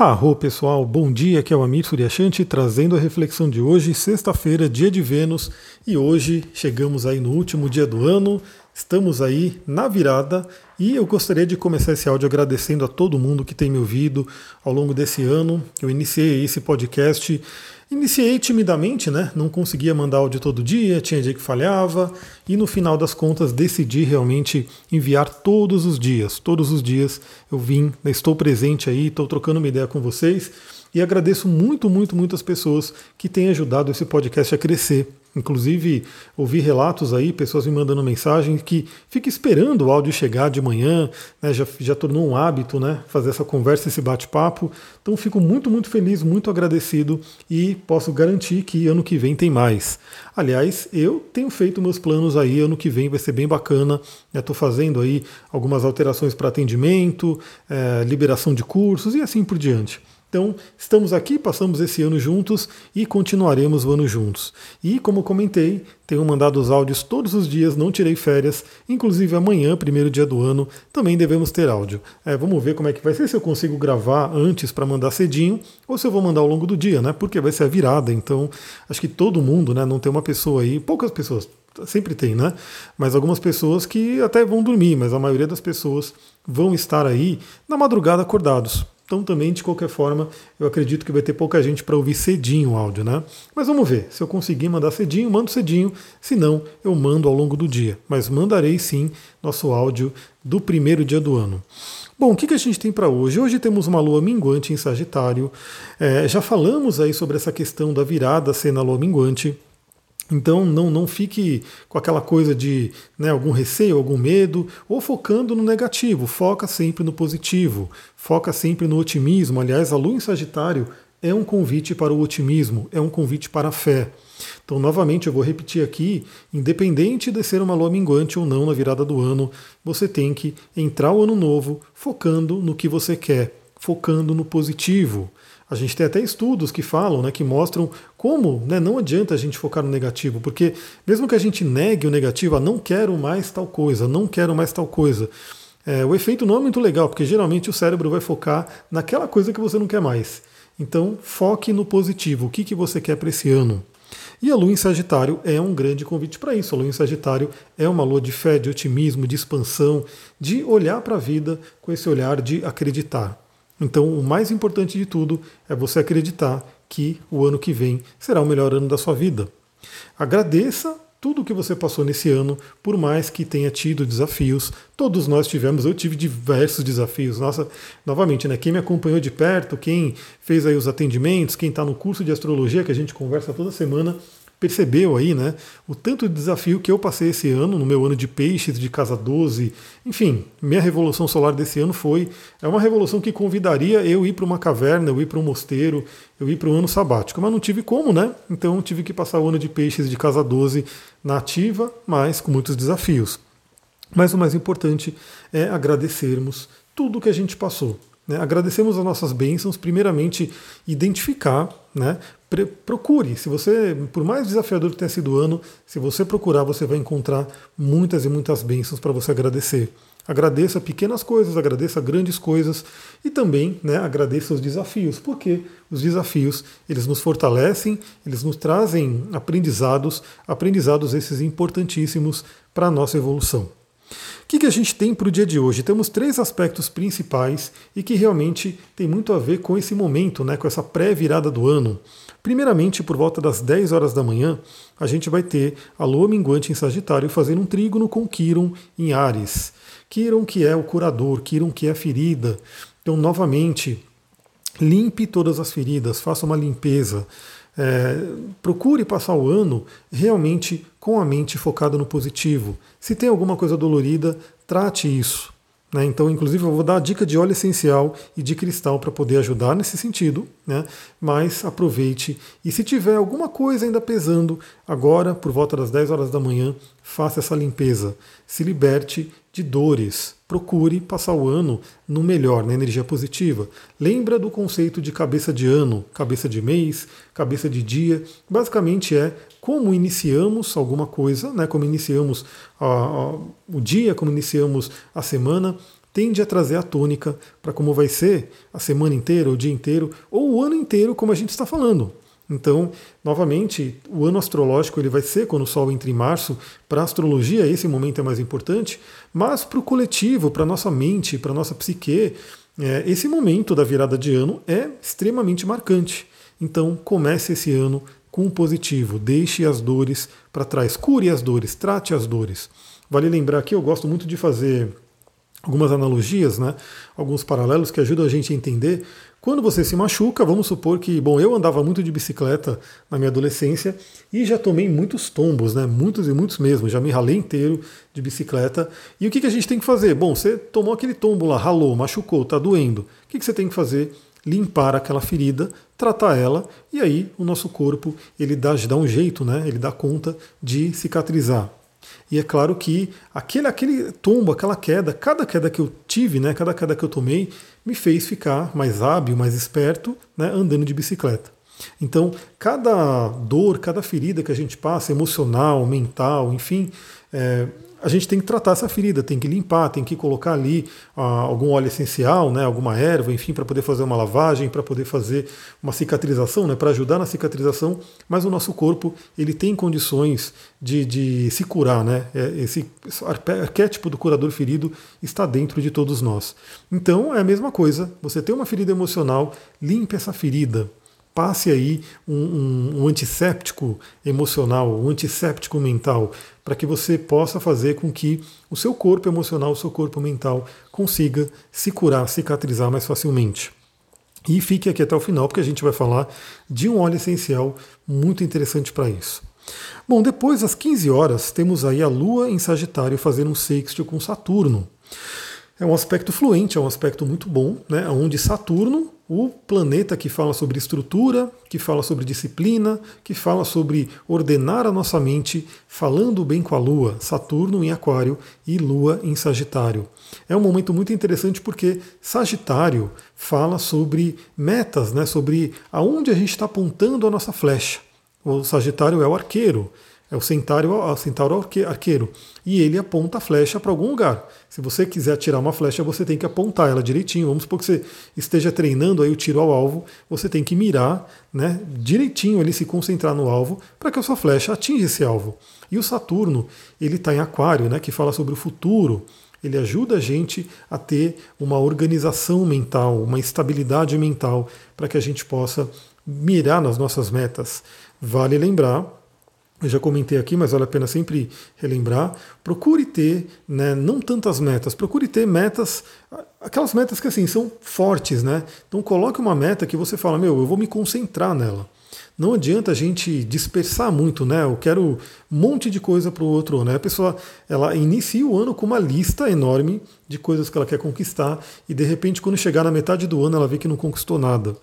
Arro pessoal, bom dia, aqui é o Amir Suryashanti trazendo a reflexão de hoje, sexta-feira, dia de Vênus, e hoje chegamos aí no último dia do ano, estamos aí na virada e eu gostaria de começar esse áudio agradecendo a todo mundo que tem me ouvido ao longo desse ano. Eu iniciei esse podcast Iniciei timidamente, né? Não conseguia mandar áudio todo dia, tinha dia que falhava, e no final das contas decidi realmente enviar todos os dias. Todos os dias eu vim, estou presente aí, estou trocando uma ideia com vocês e agradeço muito, muito, muitas pessoas que têm ajudado esse podcast a crescer. Inclusive, ouvi relatos aí, pessoas me mandando mensagem que fica esperando o áudio chegar de manhã, né, já, já tornou um hábito né, fazer essa conversa, esse bate-papo. Então, fico muito, muito feliz, muito agradecido e posso garantir que ano que vem tem mais. Aliás, eu tenho feito meus planos aí, ano que vem vai ser bem bacana. Estou fazendo aí algumas alterações para atendimento, é, liberação de cursos e assim por diante. Então, estamos aqui, passamos esse ano juntos e continuaremos o ano juntos. E, como comentei, tenho mandado os áudios todos os dias, não tirei férias, inclusive amanhã, primeiro dia do ano, também devemos ter áudio. É, vamos ver como é que vai ser, se eu consigo gravar antes para mandar cedinho, ou se eu vou mandar ao longo do dia, né? Porque vai ser a virada, então acho que todo mundo, né? Não tem uma pessoa aí, poucas pessoas, sempre tem, né? Mas algumas pessoas que até vão dormir, mas a maioria das pessoas vão estar aí na madrugada acordados. Então também, de qualquer forma, eu acredito que vai ter pouca gente para ouvir cedinho o áudio, né? Mas vamos ver. Se eu conseguir mandar cedinho, mando cedinho. Se não, eu mando ao longo do dia. Mas mandarei sim nosso áudio do primeiro dia do ano. Bom, o que, a gente tem para hoje? Hoje temos uma lua minguante em Sagitário. É, já falamos aí sobre essa questão da virada ser na lua minguante. Então não, não fique com aquela coisa de né, algum receio, algum medo, ou focando no negativo, foca sempre no positivo, foca sempre no otimismo. Aliás, a lua em Sagitário é um convite para o otimismo, é um convite para a fé. Então, novamente, eu vou repetir aqui: independente de ser uma lua minguante ou não na virada do ano, você tem que entrar o ano novo focando no que você quer, focando no positivo. A gente tem até estudos que falam, né, que mostram como né, não adianta a gente focar no negativo, porque mesmo que a gente negue o negativo, ah, não quero mais tal coisa, não quero mais tal coisa, é, o efeito não é muito legal, porque geralmente o cérebro vai focar naquela coisa que você não quer mais. Então, foque no positivo, o que, que você quer para esse ano. E a lua em Sagitário é um grande convite para isso. A lua em Sagitário é uma lua de fé, de otimismo, de expansão, de olhar para a vida com esse olhar de acreditar. Então, o mais importante de tudo é você acreditar que o ano que vem será o melhor ano da sua vida. Agradeça tudo o que você passou nesse ano, por mais que tenha tido desafios. Todos nós tivemos, eu tive diversos desafios. Nossa, novamente, né? Quem me acompanhou de perto, quem fez aí os atendimentos, quem está no curso de astrologia que a gente conversa toda semana, percebeu aí, né, o tanto de desafio que eu passei esse ano, no meu ano de peixes, de casa 12, enfim, minha revolução solar desse ano foi, é uma revolução que convidaria eu ir para uma caverna, eu ir para um mosteiro, eu ir para um ano sabático, mas não tive como, né, então tive que passar o ano de peixes de casa 12 na ativa, mas com muitos desafios. Mas o mais importante é agradecermos tudo que a gente passou. Né? Agradecemos as nossas bênçãos, primeiramente identificar, né? procure. Se você, por mais desafiador que tenha sido o ano, se você procurar, você vai encontrar muitas e muitas bênçãos para você agradecer. Agradeça pequenas coisas, agradeça grandes coisas e também né, agradeça os desafios, porque os desafios eles nos fortalecem, eles nos trazem aprendizados, aprendizados esses importantíssimos para a nossa evolução. Que, que a gente tem para o dia de hoje? Temos três aspectos principais e que realmente tem muito a ver com esse momento, né, com essa pré-virada do ano. Primeiramente, por volta das 10 horas da manhã, a gente vai ter a lua minguante em Sagitário fazendo um trígono com Quiron em Ares. Quiron que é o curador, Quiron que é a ferida. Então, novamente, limpe todas as feridas, faça uma limpeza. É, procure passar o ano realmente com a mente focada no positivo. Se tem alguma coisa dolorida, trate isso. Né? Então, inclusive, eu vou dar a dica de óleo essencial e de cristal para poder ajudar nesse sentido, né? mas aproveite. E se tiver alguma coisa ainda pesando, agora, por volta das 10 horas da manhã, faça essa limpeza. Se liberte de dores. Procure passar o ano no melhor, na energia positiva. Lembra do conceito de cabeça de ano, cabeça de mês, cabeça de dia. Basicamente é como iniciamos alguma coisa, né? como iniciamos a, a, o dia, como iniciamos a semana. tende a trazer a tônica para como vai ser a semana inteira, o dia inteiro, ou o ano inteiro, como a gente está falando. Então, novamente, o ano astrológico ele vai ser quando o Sol entra em março. Para a astrologia, esse momento é mais importante, mas para o coletivo, para a nossa mente, para a nossa psique, é, esse momento da virada de ano é extremamente marcante. Então, comece esse ano com o positivo, deixe as dores para trás, cure as dores, trate as dores. Vale lembrar que eu gosto muito de fazer algumas analogias, né? alguns paralelos que ajudam a gente a entender. Quando você se machuca, vamos supor que, bom, eu andava muito de bicicleta na minha adolescência e já tomei muitos tombos, né? Muitos e muitos mesmo, já me ralei inteiro de bicicleta. E o que, que a gente tem que fazer? Bom, você tomou aquele tombo lá, ralou, machucou, tá doendo. O que, que você tem que fazer? Limpar aquela ferida, tratar ela e aí o nosso corpo ele dá, dá um jeito, né? Ele dá conta de cicatrizar. E é claro que aquele, aquele tombo, aquela queda, cada queda que eu tive, né, cada queda que eu tomei, me fez ficar mais hábil, mais esperto, né, andando de bicicleta. Então, cada dor, cada ferida que a gente passa, emocional, mental, enfim, é, a gente tem que tratar essa ferida, tem que limpar, tem que colocar ali ah, algum óleo essencial, né, alguma erva, enfim, para poder fazer uma lavagem, para poder fazer uma cicatrização, né, para ajudar na cicatrização. Mas o nosso corpo ele tem condições de, de se curar, né? É, esse arquétipo do curador ferido está dentro de todos nós. Então é a mesma coisa. Você tem uma ferida emocional, limpe essa ferida, passe aí um, um, um, antisséptico emocional, um antisséptico mental, para que você possa fazer com que o seu corpo emocional, o seu corpo mental consiga se curar, cicatrizar mais facilmente. E fique aqui até o final, porque a gente vai falar de um óleo essencial muito interessante para isso. Bom, depois às 15 horas temos aí a Lua em Sagitário fazendo um sextil com Saturno. É um aspecto fluente, é um aspecto muito bom, né? onde Saturno o planeta que fala sobre estrutura, que fala sobre disciplina, que fala sobre ordenar a nossa mente, falando bem com a Lua, Saturno em Aquário e Lua em Sagitário. É um momento muito interessante porque Sagitário fala sobre metas, né, sobre aonde a gente está apontando a nossa flecha. O Sagitário é o arqueiro. É o centauro, o centauro arqueiro. E ele aponta a flecha para algum lugar. Se você quiser atirar uma flecha, você tem que apontar ela direitinho. Vamos supor que você esteja treinando aí o tiro ao alvo, você tem que mirar né, direitinho ali, se concentrar no alvo, para que a sua flecha atinja esse alvo. E o Saturno, ele está em aquário, né, que fala sobre o futuro. Ele ajuda a gente a ter uma organização mental, uma estabilidade mental, para que a gente possa mirar nas nossas metas. Vale lembrar eu já comentei aqui, mas vale a pena sempre relembrar. Procure ter, né, não tantas metas, procure ter metas, aquelas metas que assim são fortes, né? Então coloque uma meta que você fala, meu, eu vou me concentrar nela. Não adianta a gente dispersar muito, né? Eu quero um monte de coisa para o outro. Né? A pessoa ela inicia o ano com uma lista enorme de coisas que ela quer conquistar e de repente, quando chegar na metade do ano, ela vê que não conquistou nada.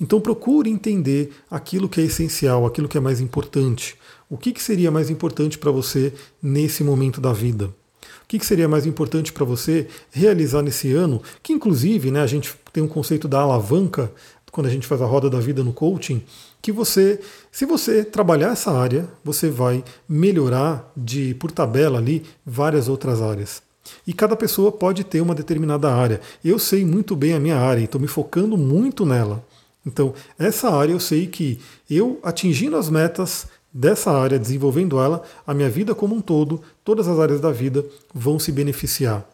Então procure entender aquilo que é essencial, aquilo que é mais importante. O que, que seria mais importante para você nesse momento da vida? O que, que seria mais importante para você realizar nesse ano? Que inclusive, né, a gente tem um conceito da alavanca quando a gente faz a roda da vida no coaching, que você, se você trabalhar essa área, você vai melhorar de por tabela ali várias outras áreas. E cada pessoa pode ter uma determinada área. Eu sei muito bem a minha área e estou me focando muito nela. Então, essa área eu sei que eu atingindo as metas, dessa área, desenvolvendo ela, a minha vida como um todo, todas as áreas da vida vão se beneficiar.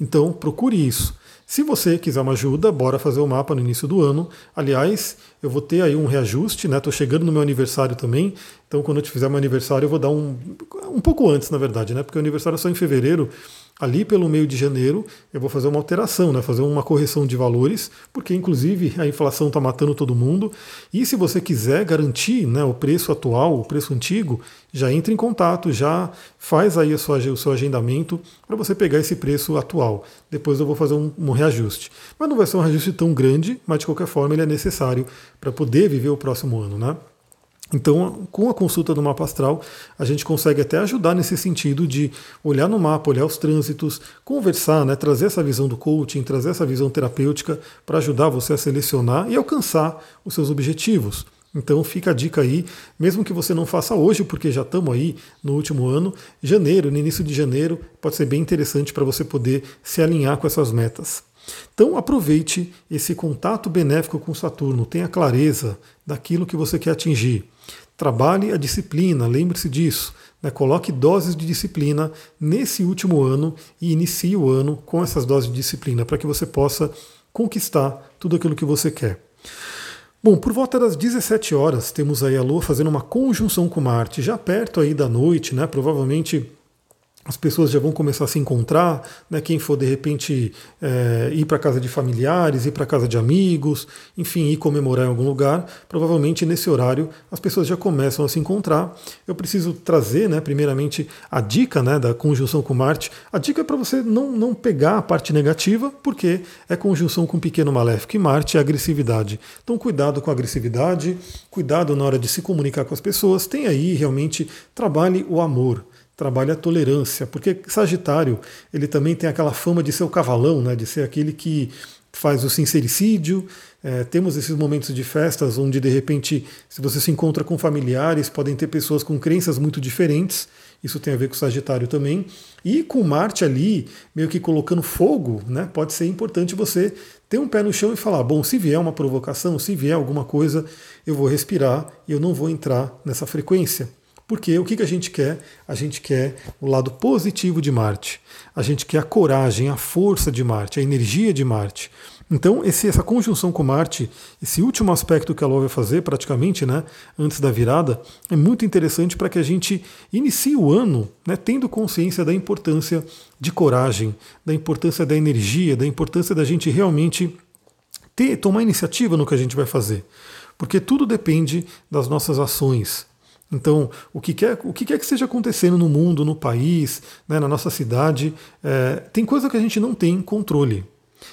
Então, procure isso. Se você quiser uma ajuda, bora fazer o mapa no início do ano. Aliás, eu vou ter aí um reajuste, né? Estou chegando no meu aniversário também. Então, quando eu te fizer meu aniversário, eu vou dar um. Um pouco antes, na verdade, né? Porque o aniversário é só em fevereiro ali pelo meio de janeiro eu vou fazer uma alteração, né, fazer uma correção de valores, porque inclusive a inflação está matando todo mundo. E se você quiser garantir né, o preço atual, o preço antigo, já entre em contato, já faz aí sua, o seu agendamento para você pegar esse preço atual. Depois eu vou fazer um, um reajuste. Mas não vai ser um reajuste tão grande, mas de qualquer forma ele é necessário para poder viver o próximo ano, né? Então, com a consulta do mapa astral, a gente consegue até ajudar nesse sentido de olhar no mapa, olhar os trânsitos, conversar, né, trazer essa visão do coaching, trazer essa visão terapêutica para ajudar você a selecionar e alcançar os seus objetivos. Então fica a dica aí, mesmo que você não faça hoje, porque já estamos aí no último ano, janeiro, no início de janeiro, pode ser bem interessante para você poder se alinhar com essas metas. Então aproveite esse contato benéfico com Saturno, tenha clareza daquilo que você quer atingir. Trabalhe a disciplina, lembre-se disso. Né? Coloque doses de disciplina nesse último ano e inicie o ano com essas doses de disciplina para que você possa conquistar tudo aquilo que você quer. Bom, por volta das 17 horas temos aí a Lua fazendo uma conjunção com Marte, já perto aí da noite, né? Provavelmente as pessoas já vão começar a se encontrar, né? quem for de repente é, ir para casa de familiares, ir para casa de amigos, enfim, ir comemorar em algum lugar, provavelmente nesse horário as pessoas já começam a se encontrar. Eu preciso trazer, né, primeiramente, a dica né, da conjunção com Marte. A dica é para você não, não pegar a parte negativa, porque é conjunção com pequeno maléfico e Marte é agressividade. Então, cuidado com a agressividade, cuidado na hora de se comunicar com as pessoas, tem aí realmente, trabalhe o amor trabalha a tolerância, porque Sagitário ele também tem aquela fama de ser o cavalão, né, de ser aquele que faz o sincericídio. É, temos esses momentos de festas onde de repente, se você se encontra com familiares, podem ter pessoas com crenças muito diferentes. Isso tem a ver com o Sagitário também. E com Marte ali, meio que colocando fogo, né, pode ser importante você ter um pé no chão e falar: bom, se vier uma provocação, se vier alguma coisa, eu vou respirar e eu não vou entrar nessa frequência. Porque o que, que a gente quer? A gente quer o lado positivo de Marte. A gente quer a coragem, a força de Marte, a energia de Marte. Então, esse, essa conjunção com Marte, esse último aspecto que a Lua vai fazer, praticamente, né, antes da virada, é muito interessante para que a gente inicie o ano né, tendo consciência da importância de coragem, da importância da energia, da importância da gente realmente ter, tomar iniciativa no que a gente vai fazer. Porque tudo depende das nossas ações. Então, o que quer, o que quer que esteja acontecendo no mundo, no país, né, na nossa cidade, é, tem coisa que a gente não tem controle.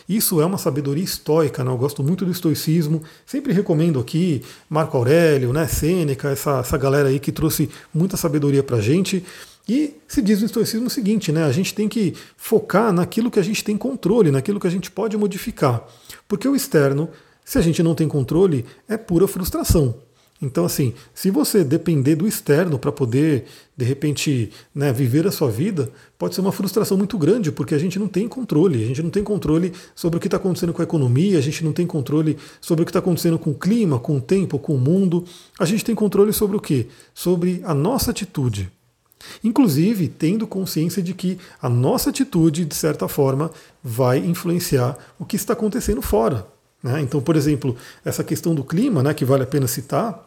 Isso é uma sabedoria estoica, né? eu gosto muito do estoicismo, sempre recomendo aqui Marco Aurélio, né, Sêneca, essa, essa galera aí que trouxe muita sabedoria para gente. E se diz no estoicismo o seguinte, né, a gente tem que focar naquilo que a gente tem controle, naquilo que a gente pode modificar. Porque o externo, se a gente não tem controle, é pura frustração. Então, assim, se você depender do externo para poder, de repente, né, viver a sua vida, pode ser uma frustração muito grande, porque a gente não tem controle. A gente não tem controle sobre o que está acontecendo com a economia, a gente não tem controle sobre o que está acontecendo com o clima, com o tempo, com o mundo. A gente tem controle sobre o quê? Sobre a nossa atitude. Inclusive, tendo consciência de que a nossa atitude, de certa forma, vai influenciar o que está acontecendo fora. Né? Então, por exemplo, essa questão do clima, né, que vale a pena citar,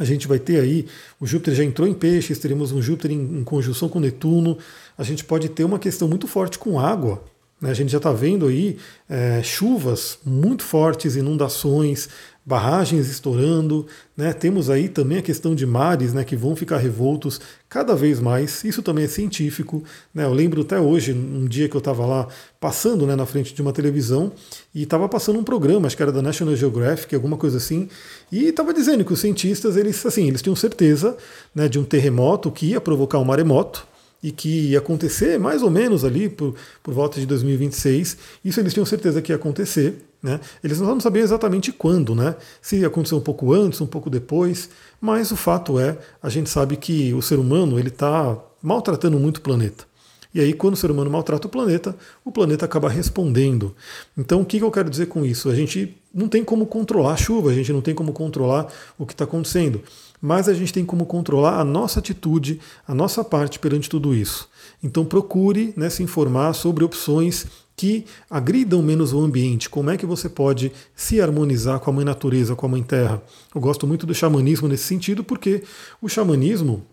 a gente vai ter aí, o Júpiter já entrou em peixes, teremos um Júpiter em, em conjunção com Netuno, a gente pode ter uma questão muito forte com água. Né? A gente já está vendo aí é, chuvas muito fortes, inundações, barragens estourando, né? temos aí também a questão de mares né, que vão ficar revoltos cada vez mais, isso também é científico. Né? Eu lembro até hoje, um dia que eu estava lá passando né, na frente de uma televisão e estava passando um programa, acho que era da National Geographic, alguma coisa assim, e estava dizendo que os cientistas, eles, assim, eles tinham certeza né, de um terremoto que ia provocar um maremoto, e que ia acontecer mais ou menos ali por, por volta de 2026. Isso eles tinham certeza que ia acontecer. Né? Eles não sabiam exatamente quando, né? se ia acontecer um pouco antes, um pouco depois, mas o fato é, a gente sabe que o ser humano ele está maltratando muito o planeta. E aí, quando o ser humano maltrata o planeta, o planeta acaba respondendo. Então, o que eu quero dizer com isso? A gente não tem como controlar a chuva, a gente não tem como controlar o que está acontecendo mas a gente tem como controlar a nossa atitude, a nossa parte perante tudo isso. Então procure né, se informar sobre opções que agridam menos o ambiente, como é que você pode se harmonizar com a mãe natureza, com a mãe terra. Eu gosto muito do xamanismo nesse sentido, porque o xamanismo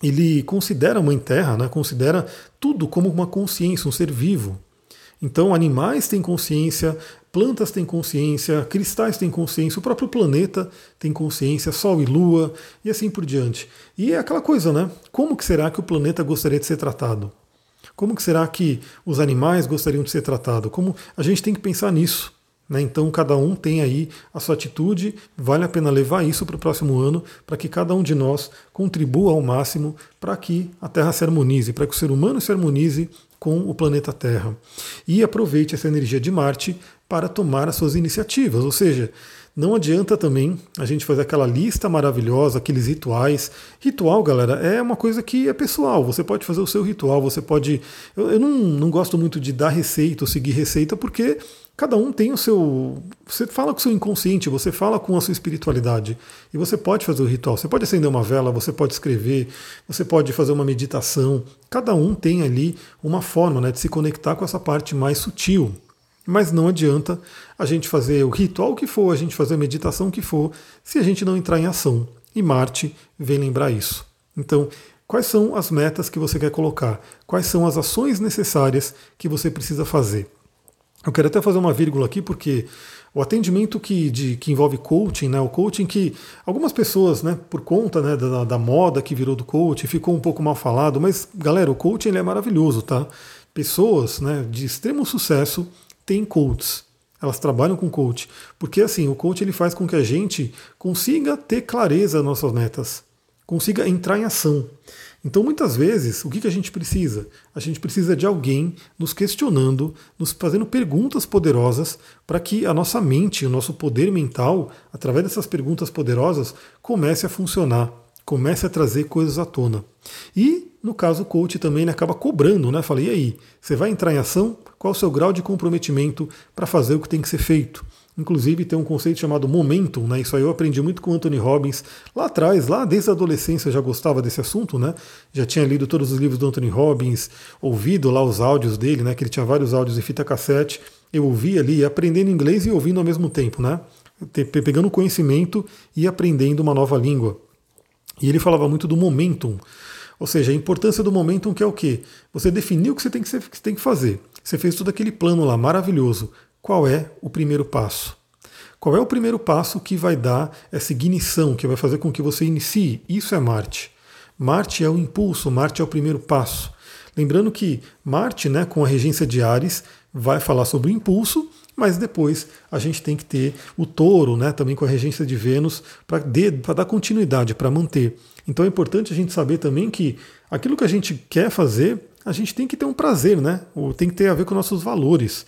ele considera a mãe terra, né, considera tudo como uma consciência, um ser vivo. Então, animais têm consciência, plantas têm consciência, cristais têm consciência, o próprio planeta tem consciência, Sol e Lua e assim por diante. E é aquela coisa, né? Como que será que o planeta gostaria de ser tratado? Como que será que os animais gostariam de ser tratados? Como a gente tem que pensar nisso. Né? Então, cada um tem aí a sua atitude, vale a pena levar isso para o próximo ano, para que cada um de nós contribua ao máximo para que a Terra se harmonize, para que o ser humano se harmonize com o planeta Terra. E aproveite essa energia de Marte para tomar as suas iniciativas, ou seja, não adianta também a gente fazer aquela lista maravilhosa, aqueles rituais. Ritual, galera, é uma coisa que é pessoal. Você pode fazer o seu ritual, você pode. Eu, eu não, não gosto muito de dar receita ou seguir receita, porque cada um tem o seu. Você fala com o seu inconsciente, você fala com a sua espiritualidade. E você pode fazer o ritual. Você pode acender uma vela, você pode escrever, você pode fazer uma meditação. Cada um tem ali uma forma né, de se conectar com essa parte mais sutil. Mas não adianta a gente fazer o ritual que for, a gente fazer a meditação que for, se a gente não entrar em ação. E Marte vem lembrar isso. Então, quais são as metas que você quer colocar? Quais são as ações necessárias que você precisa fazer? Eu quero até fazer uma vírgula aqui, porque o atendimento que, de, que envolve coaching, né, o coaching que algumas pessoas, né, por conta né, da, da moda que virou do coaching, ficou um pouco mal falado, mas galera, o coaching ele é maravilhoso, tá? Pessoas né, de extremo sucesso têm coaches. Elas trabalham com coach. Porque assim, o coach ele faz com que a gente consiga ter clareza nas nossas metas, consiga entrar em ação. Então, muitas vezes, o que, que a gente precisa? A gente precisa de alguém nos questionando, nos fazendo perguntas poderosas para que a nossa mente, o nosso poder mental, através dessas perguntas poderosas, comece a funcionar, comece a trazer coisas à tona. E, no caso, o coach também ele acaba cobrando, né? Falei, e aí, você vai entrar em ação? Qual o seu grau de comprometimento para fazer o que tem que ser feito? Inclusive tem um conceito chamado momentum, né? Isso aí eu aprendi muito com Anthony Robbins lá atrás, lá desde a adolescência já gostava desse assunto, né? Já tinha lido todos os livros do Anthony Robbins, ouvido lá os áudios dele, né? Que ele tinha vários áudios em fita cassete. Eu ouvia ali, aprendendo inglês e ouvindo ao mesmo tempo, né? Pegando conhecimento e aprendendo uma nova língua. E ele falava muito do momentum. Ou seja, a importância do momentum que é o quê? Você definiu o que você tem que, que, você tem que fazer. Você fez todo aquele plano lá maravilhoso. Qual é o primeiro passo? Qual é o primeiro passo que vai dar essa ignição, que vai fazer com que você inicie? Isso é Marte. Marte é o impulso, Marte é o primeiro passo. Lembrando que Marte, né, com a regência de Ares, vai falar sobre o impulso, mas depois a gente tem que ter o touro, né, também com a regência de Vênus, para dar continuidade, para manter. Então é importante a gente saber também que aquilo que a gente quer fazer, a gente tem que ter um prazer, né? Ou tem que ter a ver com nossos valores.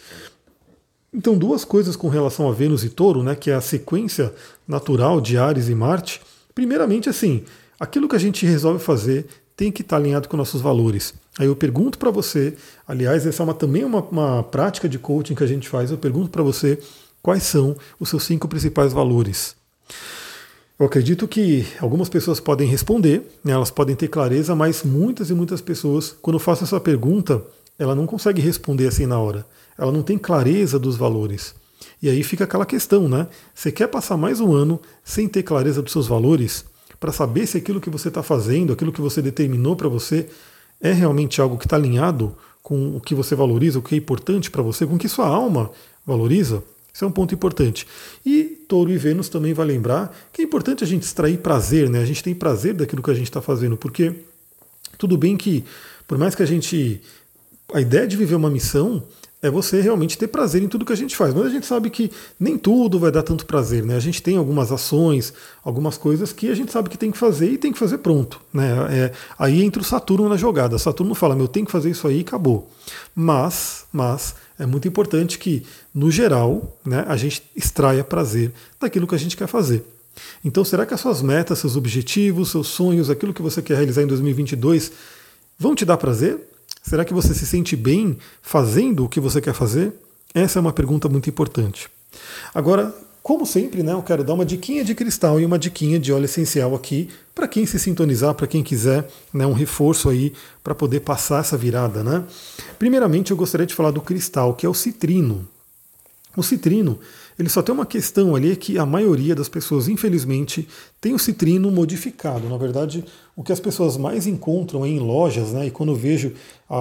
Então, duas coisas com relação a Vênus e Touro, né, que é a sequência natural de Ares e Marte. Primeiramente, assim, aquilo que a gente resolve fazer tem que estar alinhado com nossos valores. Aí eu pergunto para você, aliás, essa é uma, também uma, uma prática de coaching que a gente faz, eu pergunto para você quais são os seus cinco principais valores. Eu acredito que algumas pessoas podem responder, né, elas podem ter clareza, mas muitas e muitas pessoas, quando eu faço essa pergunta, ela não consegue responder assim na hora. Ela não tem clareza dos valores. E aí fica aquela questão, né? Você quer passar mais um ano sem ter clareza dos seus valores, para saber se aquilo que você está fazendo, aquilo que você determinou para você, é realmente algo que está alinhado com o que você valoriza, o que é importante para você, com o que sua alma valoriza? Isso é um ponto importante. E Touro e Vênus também vai lembrar que é importante a gente extrair prazer, né? A gente tem prazer daquilo que a gente está fazendo, porque tudo bem que, por mais que a gente. A ideia de viver uma missão é você realmente ter prazer em tudo que a gente faz. Mas a gente sabe que nem tudo vai dar tanto prazer, né? A gente tem algumas ações, algumas coisas que a gente sabe que tem que fazer e tem que fazer pronto, né? É, aí entra o Saturno na jogada. Saturno fala, meu, tem que fazer isso aí e acabou. Mas, mas é muito importante que, no geral, né, a gente extraia prazer daquilo que a gente quer fazer. Então, será que as suas metas, seus objetivos, seus sonhos, aquilo que você quer realizar em 2022 vão te dar prazer? Será que você se sente bem fazendo o que você quer fazer? Essa é uma pergunta muito importante. Agora, como sempre, né, eu quero dar uma diquinha de cristal e uma diquinha de óleo essencial aqui para quem se sintonizar, para quem quiser né, um reforço aí para poder passar essa virada. Né? Primeiramente, eu gostaria de falar do cristal, que é o citrino. O citrino, ele só tem uma questão ali que a maioria das pessoas, infelizmente, tem o citrino modificado. Na verdade, o que as pessoas mais encontram é em lojas, né? E quando eu vejo,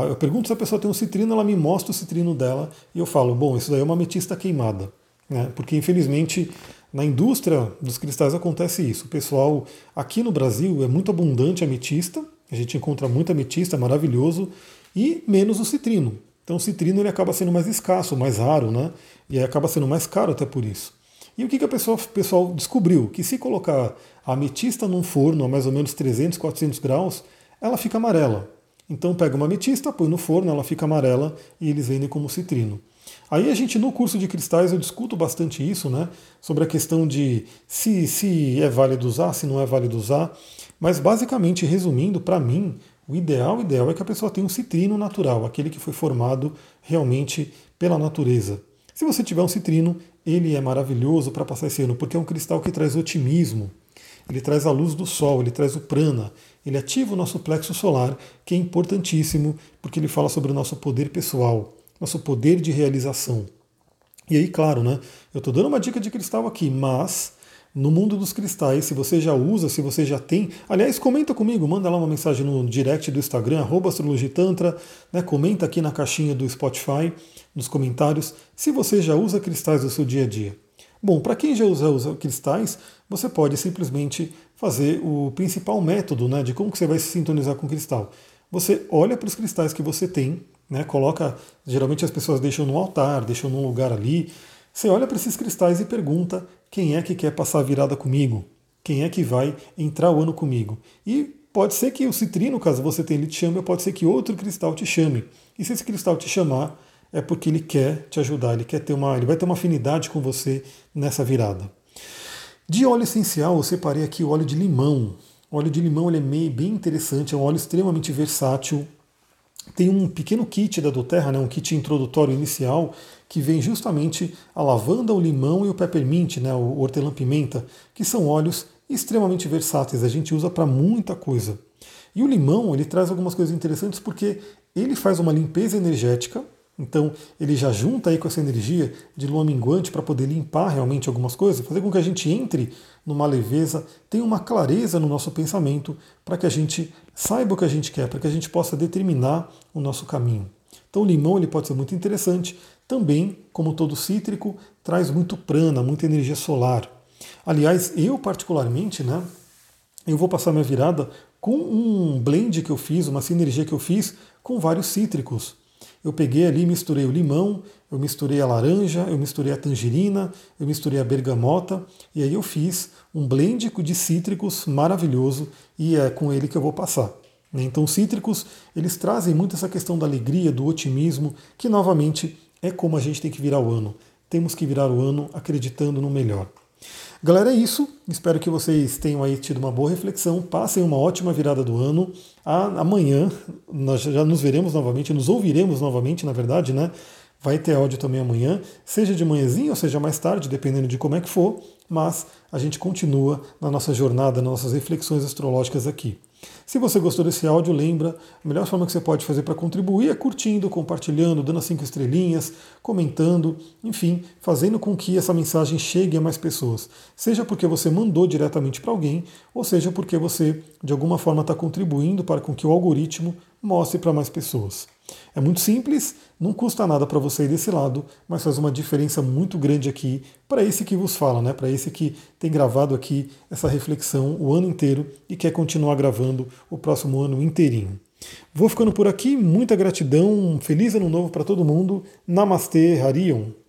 eu pergunto se a pessoa tem um citrino, ela me mostra o citrino dela e eu falo, bom, isso daí é uma ametista queimada. Né? Porque infelizmente na indústria dos cristais acontece isso. O pessoal aqui no Brasil é muito abundante ametista, a gente encontra muita ametista, é maravilhoso, e menos o citrino. Então o citrino ele acaba sendo mais escasso, mais raro, né? E acaba sendo mais caro até por isso. E o que, que a pessoa, o pessoal descobriu? Que se colocar a ametista num forno a mais ou menos 300, 400 graus, ela fica amarela. Então pega uma ametista, põe no forno, ela fica amarela e eles vendem como citrino. Aí a gente no curso de cristais eu discuto bastante isso, né? Sobre a questão de se, se é válido usar, se não é válido usar. Mas basicamente, resumindo, para mim, o ideal, ideal é que a pessoa tenha um citrino natural, aquele que foi formado realmente pela natureza. Se você tiver um citrino, ele é maravilhoso para passar esse ano, porque é um cristal que traz otimismo, ele traz a luz do sol, ele traz o prana, ele ativa o nosso plexo solar, que é importantíssimo, porque ele fala sobre o nosso poder pessoal, nosso poder de realização. E aí, claro, né? Eu estou dando uma dica de cristal aqui, mas no mundo dos cristais, se você já usa, se você já tem. Aliás, comenta comigo, manda lá uma mensagem no direct do Instagram, arroba astrologitantra, né? comenta aqui na caixinha do Spotify, nos comentários, se você já usa cristais no seu dia a dia. Bom, para quem já usa, usa, cristais, você pode simplesmente fazer o principal método né, de como que você vai se sintonizar com o cristal. Você olha para os cristais que você tem, né, coloca, geralmente as pessoas deixam no altar, deixam num lugar ali. Você olha para esses cristais e pergunta quem é que quer passar a virada comigo, quem é que vai entrar o ano comigo. E pode ser que o citrino, caso você tenha, ele te chame, ou pode ser que outro cristal te chame. E se esse cristal te chamar, é porque ele quer te ajudar, ele quer ter uma, ele vai ter uma afinidade com você nessa virada. De óleo essencial, eu separei aqui o óleo de limão. O óleo de limão ele é meio, bem interessante, é um óleo extremamente versátil. Tem um pequeno kit da Doterra, né, um kit introdutório inicial, que vem justamente a lavanda, o limão e o peppermint, né, o hortelã-pimenta, que são óleos extremamente versáteis, a gente usa para muita coisa. E o limão, ele traz algumas coisas interessantes porque ele faz uma limpeza energética, então ele já junta aí com essa energia de lua minguante para poder limpar realmente algumas coisas, fazer com que a gente entre numa leveza, tenha uma clareza no nosso pensamento, para que a gente saiba o que a gente quer, para que a gente possa determinar o nosso caminho. Então o limão ele pode ser muito interessante, também, como todo cítrico, traz muito prana, muita energia solar. Aliás, eu particularmente, né, eu vou passar minha virada com um blend que eu fiz, uma sinergia que eu fiz com vários cítricos eu peguei ali, misturei o limão, eu misturei a laranja, eu misturei a tangerina, eu misturei a bergamota e aí eu fiz um blend de cítricos maravilhoso e é com ele que eu vou passar. Né? Então, cítricos, eles trazem muito essa questão da alegria, do otimismo, que novamente é como a gente tem que virar o ano. Temos que virar o ano acreditando no melhor. Galera, é isso. Espero que vocês tenham aí tido uma boa reflexão. Passem uma ótima virada do ano. Amanhã nós já nos veremos novamente, nos ouviremos novamente, na verdade, né? Vai ter áudio também amanhã, seja de manhãzinho ou seja mais tarde, dependendo de como é que for, mas a gente continua na nossa jornada, nas nossas reflexões astrológicas aqui. Se você gostou desse áudio, lembra, a melhor forma que você pode fazer para contribuir é curtindo, compartilhando, dando as cinco estrelinhas, comentando, enfim, fazendo com que essa mensagem chegue a mais pessoas. Seja porque você mandou diretamente para alguém, ou seja porque você, de alguma forma, está contribuindo para com que o algoritmo mostre para mais pessoas. É muito simples, não custa nada para você ir desse lado, mas faz uma diferença muito grande aqui para esse que vos fala, né? para esse que tem gravado aqui essa reflexão o ano inteiro e quer continuar gravando o próximo ano inteirinho. Vou ficando por aqui, muita gratidão, um feliz ano novo para todo mundo. Namastê, Harion.